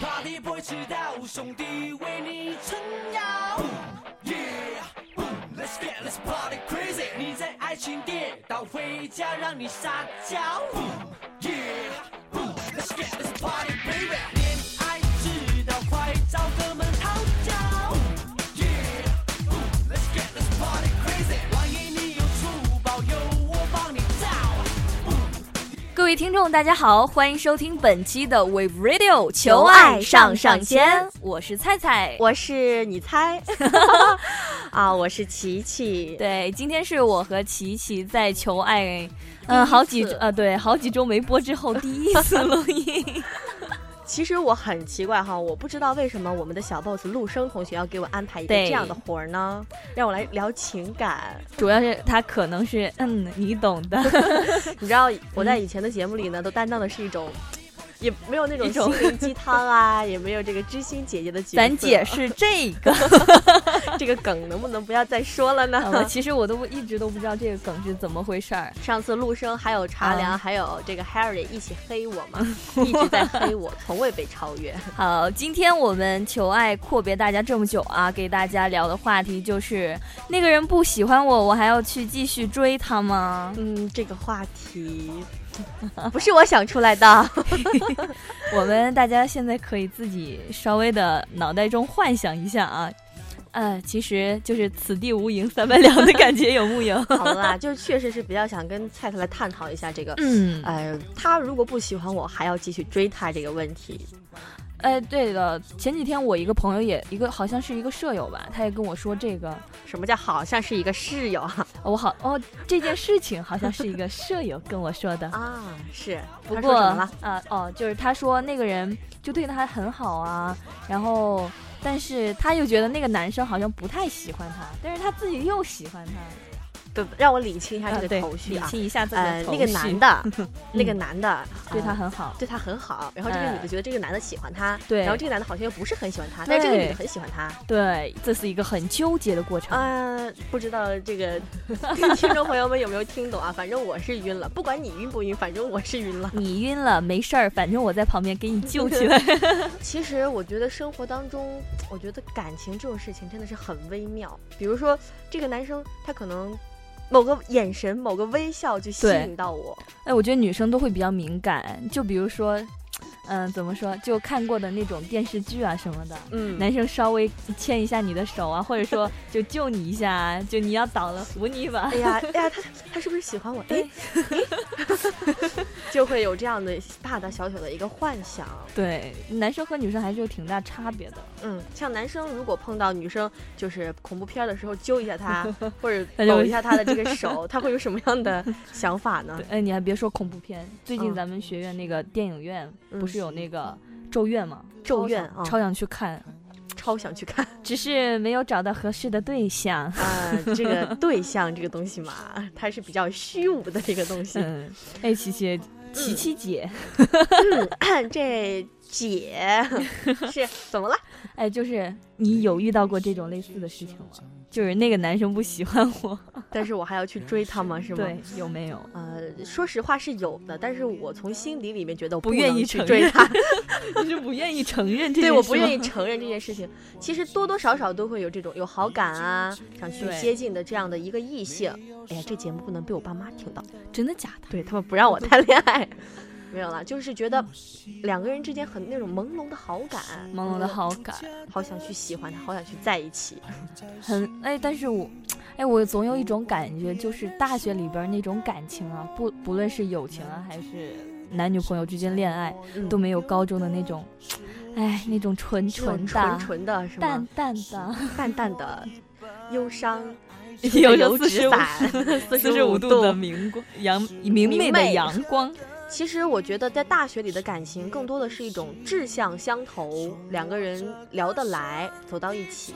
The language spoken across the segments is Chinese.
Party boy 迟到，兄弟为你撑腰。Yeah, let's get let's party crazy。你在爱情跌倒，回家让你撒娇。Yeah, let's get let's party baby。恋爱知道，快找个位听众，大家好，欢迎收听本期的 Wave Radio 求爱上上签，我是菜菜。我是你猜 啊，我是琪琪。对，今天是我和琪琪在求爱，嗯，好几次呃，对，好几周没播之后第一次录音。其实我很奇怪哈，我不知道为什么我们的小 boss 陆生同学要给我安排一个这样的活儿呢？让我来聊情感。主要是他可能是，嗯，你懂的。你知道我在以前的节目里呢，都担当的是一种。也没有那种心灵鸡汤啊，也没有这个知心姐姐的。咱解释这个，这个梗能不能不要再说了呢？我其实我都一直都不知道这个梗是怎么回事儿。上次陆生还有茶凉、啊还有这个 Harry 一起黑我嘛，一直在黑我，从未被超越。好，今天我们求爱阔别大家这么久啊，给大家聊的话题就是那个人不喜欢我，我还要去继续追他吗？嗯，这个话题 不是我想出来的。我们大家现在可以自己稍微的脑袋中幻想一下啊，呃，其实就是此地无银三百两的感觉，有木有？好了啦，就是确实是比较想跟菜菜来探讨一下这个，嗯，呃，他如果不喜欢我，还要继续追他这个问题。哎，对的，前几天我一个朋友也一个好像是一个舍友吧，他也跟我说这个，什么叫好像是一个室友啊？我好哦，这件事情好像是一个舍友跟我说的。啊，是。他不过？啊哦，就是他说那个人就对他很好啊，然后但是他又觉得那个男生好像不太喜欢他，但是他自己又喜欢他。不，让我理清一下这个头绪理啊。清一下自己呃的，头那个男的，那个男的对他呃很好，对他很好，然后这个女的呃觉得这个男的喜欢她，对然后这个男的好像又不是很喜欢她，但是这个女的很喜欢他。对，这是一个很纠结的过程。呃，不知道这个 听众朋友们有没有听懂啊？反正我是晕了，不管你晕不晕，反正我是晕了。你晕了没事儿，反正我在旁边给你救起来。其实我觉得生活当中，我觉得感情这种事情真的是很微妙。比如说，这个男生他可能某个眼神、某个微笑就吸引到我，哎，我觉得女生都会比较敏感，就比如说，嗯、怎么说，就看过的那种电视剧啊什么的。嗯，男生稍微牵一下你的手啊，或者说就救你一下啊，就你要倒了扶你一把哎。呀哎呀，他他是不是喜欢我？哎，就会有这样的大大小小的一个幻想。对，男生和女生还是有挺大差别的。嗯，像男生如果碰到女生就是恐怖片的时候揪一下他，或者搂一下他的这个手，他会有什么样的想法呢，？哎，你还别说恐怖片，最近嗯咱们学院那个电影院不嗯是有那个咒怨吗？咒怨啊，超想去看，超想去看。只是没有找到合适的对象。啊，这个 对象这个东西嘛，它是比较虚无的这个东西。嗯，哎，琪琪，琪琪姐，这姐 是怎么了？哎，就是你有遇到过这种类似的事情吗？就是那个男生不喜欢我，但是我还要去追他吗？是吗？对，有没有？呃，说实话是有的，但是我从心底里面觉得我不愿意去追他，你是不愿意承认这件事对，我不愿意 承认这件事情。其实多多少少都会有这种有好感啊，想去接近的这样的一个异性。哎呀，这节目不能被我爸妈听到，真的假的？对他们不让我谈恋爱。没有啦，就是觉得两个人之间很那种朦胧的好感，朦胧的好感，好想去喜欢他，好想去在一起。很哎，但是我，哎，我总有一种感觉，就是大学里边那种感情啊，不不论是友情啊，还是男女朋友之间恋爱，嗯。都没有高中的那种，哎，那种纯纯的、纯纯的是淡吗？淡的，淡淡的。忧伤，有油纸着四十五伞，四十十五度的明光阳明媚的阳光。其实我觉得在大学里的感情更多的是一种志向相投，两个人聊得来，走到一起。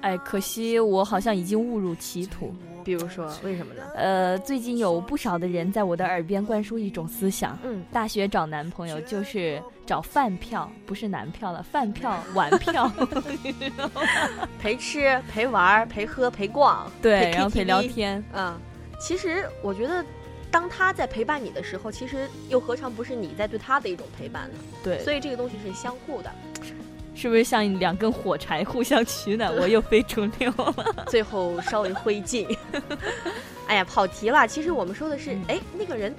哎，可惜我好像已经误入歧途。比如说，为什么呢？呃，最近有不少的人在我的耳边灌输一种思想：嗯，大学找男朋友就是找饭票，不是男票了，饭票、玩票。陪吃、陪玩、陪喝、陪逛，对，陪然后陪聊天。嗯，其实我觉得当他在陪伴你的时候，其实又何尝不是你在对他的一种陪伴呢？对，所以这个东西是相互的，是不是像两根火柴互相取暖？我又非主流了。最后稍微灰烬。哎呀，跑题了。其实我们说的是，嗯哎，那个人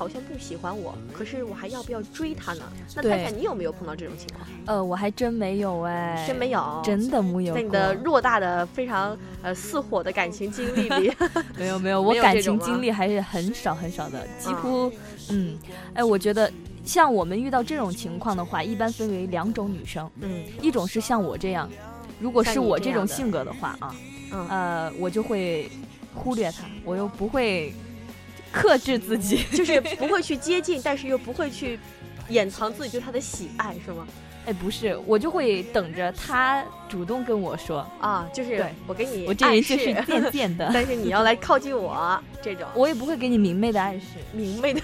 好像不喜欢我，可是我还要不要追他呢？那对。太太，你有没有碰到这种情况？呃，我还真没有哎，真没有，真的没有。在你的偌大的、非常呃似火的感情经历里，没 有没有，我感情经历还是很少很少的，几啊乎嗯，哎，我觉得像我们遇到这种情况的话，一般分为两种女生，嗯。一种是像我这样，如果是我这种性格的话啊，嗯。呃，我就会忽略他，我又不会克制自己。就是不会去接近，但是又不会去掩藏自己对他的喜爱，是吗？哎，不是，我就会等着他主动跟我说，啊，就是我给你我这人暗就是示贱贱的，但是你要来靠近我，这种我也不会给你明媚的暗示。明媚的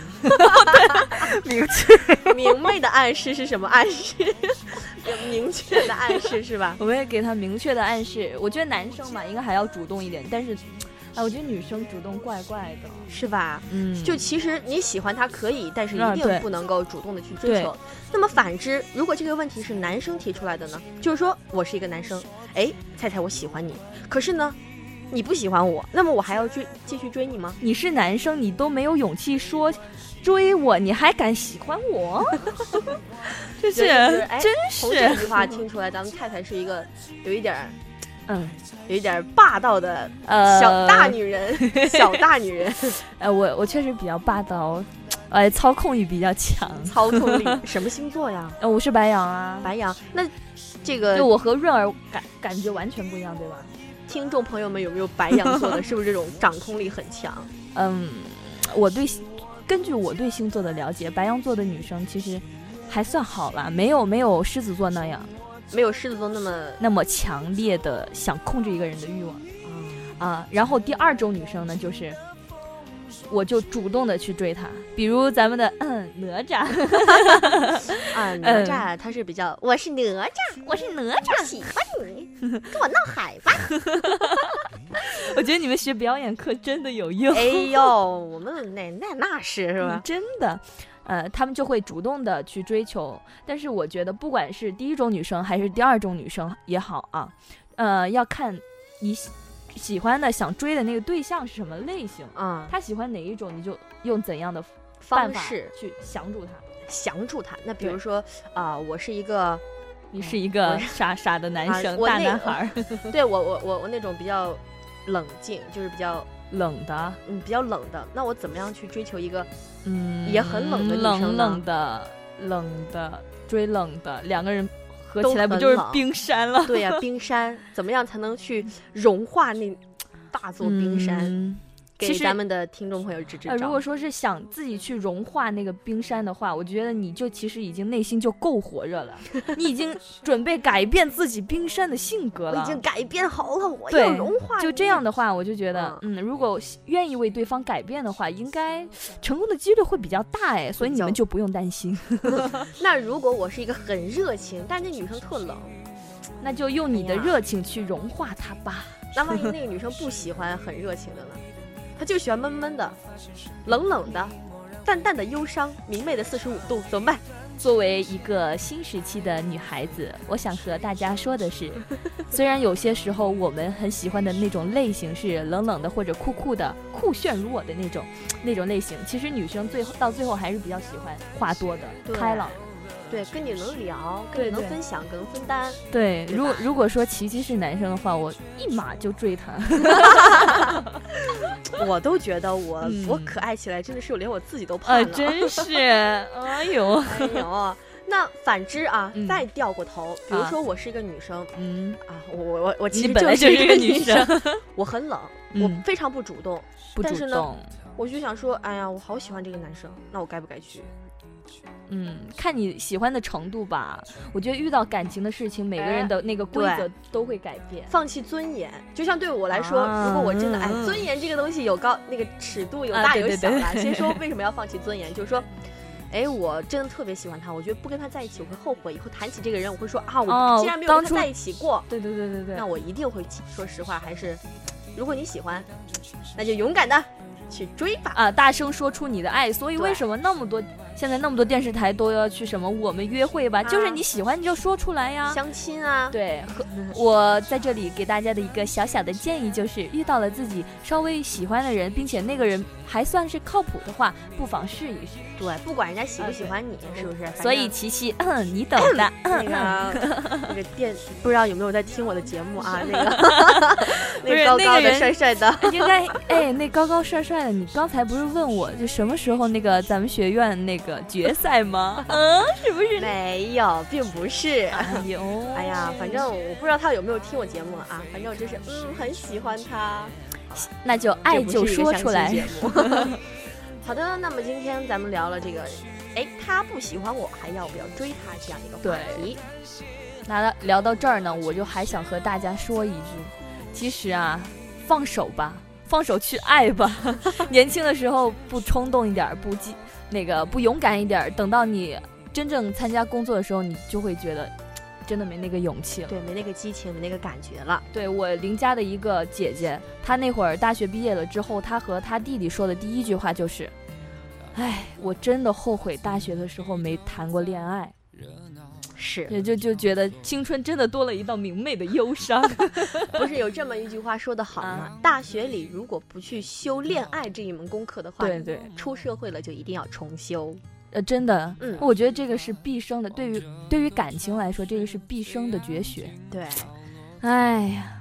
明确，明媚的暗示是什么暗示？有明确的暗示是吧？我们也给他明确的暗示。我觉得男生嘛，应该还要主动一点，但是，哎，我觉得女生主动怪怪的。是吧？嗯就其实你喜欢他可以，但是一定不能够主动的去追对求。那么反之，如果这个问题是男生提出来的呢？就是说我是一个男生，哎，菜菜我喜欢你，可是呢，你不喜欢我，那么我还要追继续追你吗？你是男生，你都没有勇气说追我，你还敢喜欢我？这是所以就是从这句是，话听出来，咱们太太是一个有一点儿嗯有一点霸道的呃，小大女人，小大女人，呃，我我确实比较霸道，呃，操控欲比较强。操控力。什么星座呀？呃，我是白羊啊，白羊。那这个就我和润儿感感觉完全不一样，对吧？听众朋友们有没有白羊座的？是不是这种掌控力很强？嗯，我对根据我对星座的了解，白羊座的女生其实还算好啦，没有没有狮子座那样没有狮子座那么那么强烈的想控制一个人的欲望啊。然后第二种女生呢，就是我就主动的去追她，比如咱们的嗯哪吒，啊，哪吒他是比较，我是哪吒，我是哪吒。喜欢你，跟我闹海吧。我觉得你们学表演课真的有用，哎呦，我们那那那是是吧嗯？真的。呃，他们就会主动的去追求，但是我觉得，不管是第一种女生还是第二种女生也好啊，呃，要看你喜喜欢的、想追的那个对象是什么类型，啊，他喜欢哪一种，你就用怎样的方式去降住他。降住他。那比如说啊，我是一个，你是一个傻傻的男啊生，大男孩儿，对我我我我那种比较冷静，就是比较冷的，嗯比较冷的。那我怎么样去追求一个嗯，也很冷的女生冷的，冷的追冷的，两个人合起来不就是冰山了？对呀、冰山怎么样才能去融化那大座冰山？嗯给其实咱们的听众朋友支支呃，招。如果说是想自己去融化那个冰山的话，我觉得你就其实已经内心就够火热了，你已经准备改变自己冰山的性格了。我已经改变好了，我要融化。就这样，的话，我就觉得，嗯，如果愿意为对方改变的话，应该成功的几率会比较大哎，所以你们就不用担心。那如果我是一个很热情，但是那女生特冷，那就用你的热情去融化她吧。那万一那个女生不喜欢很热情的呢？她就喜欢闷闷的、冷冷的、淡淡的忧伤、明媚的四十五度，怎么办？作为一个新时期的女孩子，我想和大家说的是，虽然有些时候我们很喜欢的那种类型是冷冷的或者酷酷的、酷炫如我的那种那种类型，其实女生最后到最后还是比较喜欢话多的、开朗。对，跟你能聊，跟你能分享，跟能分担。对，对如果如果说琪琪是男生的话，我一马就追他。我都觉得我、嗯我可爱起来，真的是我连我自己都怕呃，了。真是，哎呦，哎呦，那反之啊，嗯再掉过头，比如啊说我是一个女生嗯，啊，我我我我其实本来就是一一个个女生，我很冷，嗯我非常不主动，不但是呢主动。我就想说，哎呀，我好喜欢这个男生，那我该不该去？嗯，看你喜欢的程度吧。我觉得遇到感情的事情，每个人的那个规则都会改变。放弃尊严，就像对我来说，啊如果我真的哎，嗯尊严这个东西有高那个尺度有大有小啦。对先说为什么要放弃尊严，就是说。哎，我真的特别喜欢他，我觉得不跟他在一起我会后悔。以后谈起这个人，我会说啊，哦我既然没有跟他在一起过，对对对对对那，我一定会说实话，还是如果你喜欢，那就勇敢的去追吧。啊，大声说出你的爱。所以为什么那么多现在那么多电视台都要去什么我们约会吧？就是啊你喜欢你就说出来呀。相亲啊，对，和我在这里给大家的一个小小的建议就是，遇到了自己稍微喜欢的人，并且那个人还算是靠谱的话，不妨试一试。对，不管人家喜不喜欢你，是不是？所以琪琪，嗯，你懂的。那个那个电，不知道有没有在听我的节目啊？那个 那个高高的、帅帅的，应该哎，那高高帅帅的，你刚才不是问我就什么时候那个咱们学院那个决赛吗？嗯，是不是？没有，并不是。哎呦，哎呀，反正我不知道他有没有听我节目啊，反正我就是嗯很喜欢他，那就爱就说出来 好的，那么今天咱们聊了这个，哎，他不喜欢我，还要不要追他这样一个话题。那聊聊到这儿呢，我就还想和大家说一句，其实啊，放手吧，放手去爱吧。年轻的时候不冲动一点，不激那个不勇敢一点，等到你真正参加工作的时候，你就会觉得真的没那个勇气了。对，没那个激情，没那个感觉了。对我邻家的一个姐姐，她那会儿大学毕业了之后，她和她弟弟说的第一句话就是：“哎，我真的后悔大学的时候没谈过恋爱。”是，也就就觉得青春真的多了一道明媚的忧伤。不是有这么一句话说得好吗？啊大学里如果不去修恋爱这一门功课的话，对对，出社会了就一定要重修。呃，真的，嗯我觉得这个是毕生的，对于对于感情来说，这个是毕生的绝学。对，哎呀，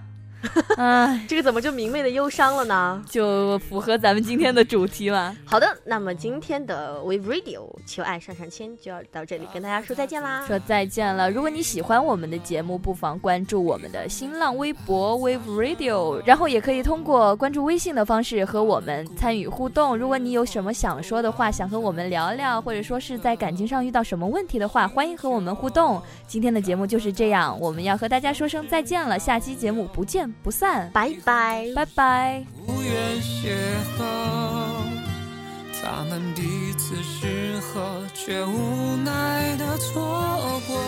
哎，这个怎么就明媚的忧伤了呢？就符合咱们今天的主题了。好的，那么今天的 Wave Radio 求爱上上签就要到这里跟大家说再见啦。说再见了。如果你喜欢我们的节目，不妨关注我们的新浪微博 Wave Radio，然后也可以通过关注微信的方式和我们参与互动。如果你有什么想说的话，想和我们聊聊，或者说是在感情上遇到什么问题的话，欢迎和我们互动。今天的节目就是这样，我们要和大家说声再见了，下期节目不见不散，拜拜。拜拜。无缘邂逅，他们彼此适合，却无奈的错过，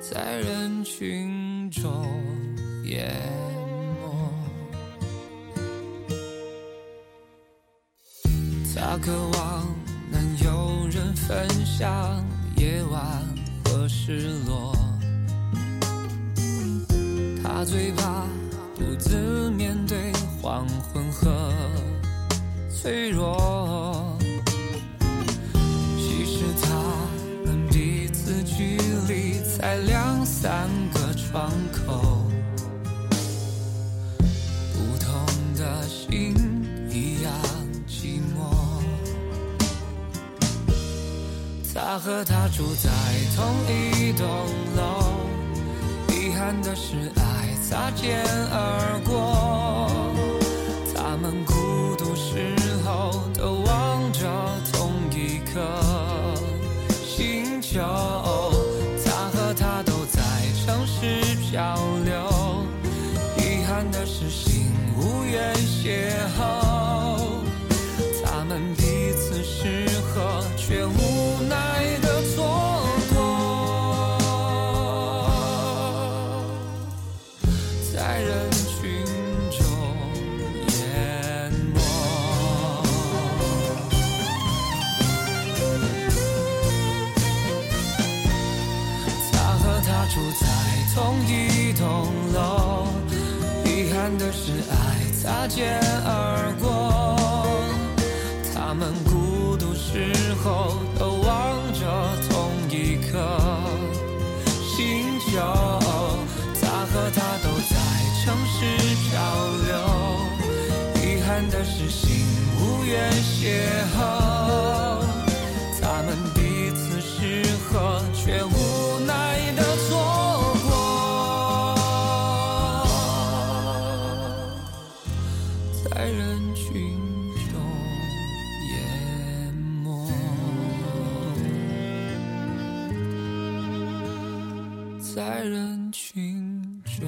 在人群中淹没。他渴望能有人分享夜晚和失落。他最怕独自面对黄昏和脆弱。其实他们彼此距离才两三个窗口，不同的心一样寂寞。他和她住在同一栋楼。遗憾的是，爱擦肩而过。们孤独时候都望着同一颗星球，他和她都在城市漂流，遗憾的是心无缘邂逅，他们彼此适合，却无奈的错过，在人群中。在人群中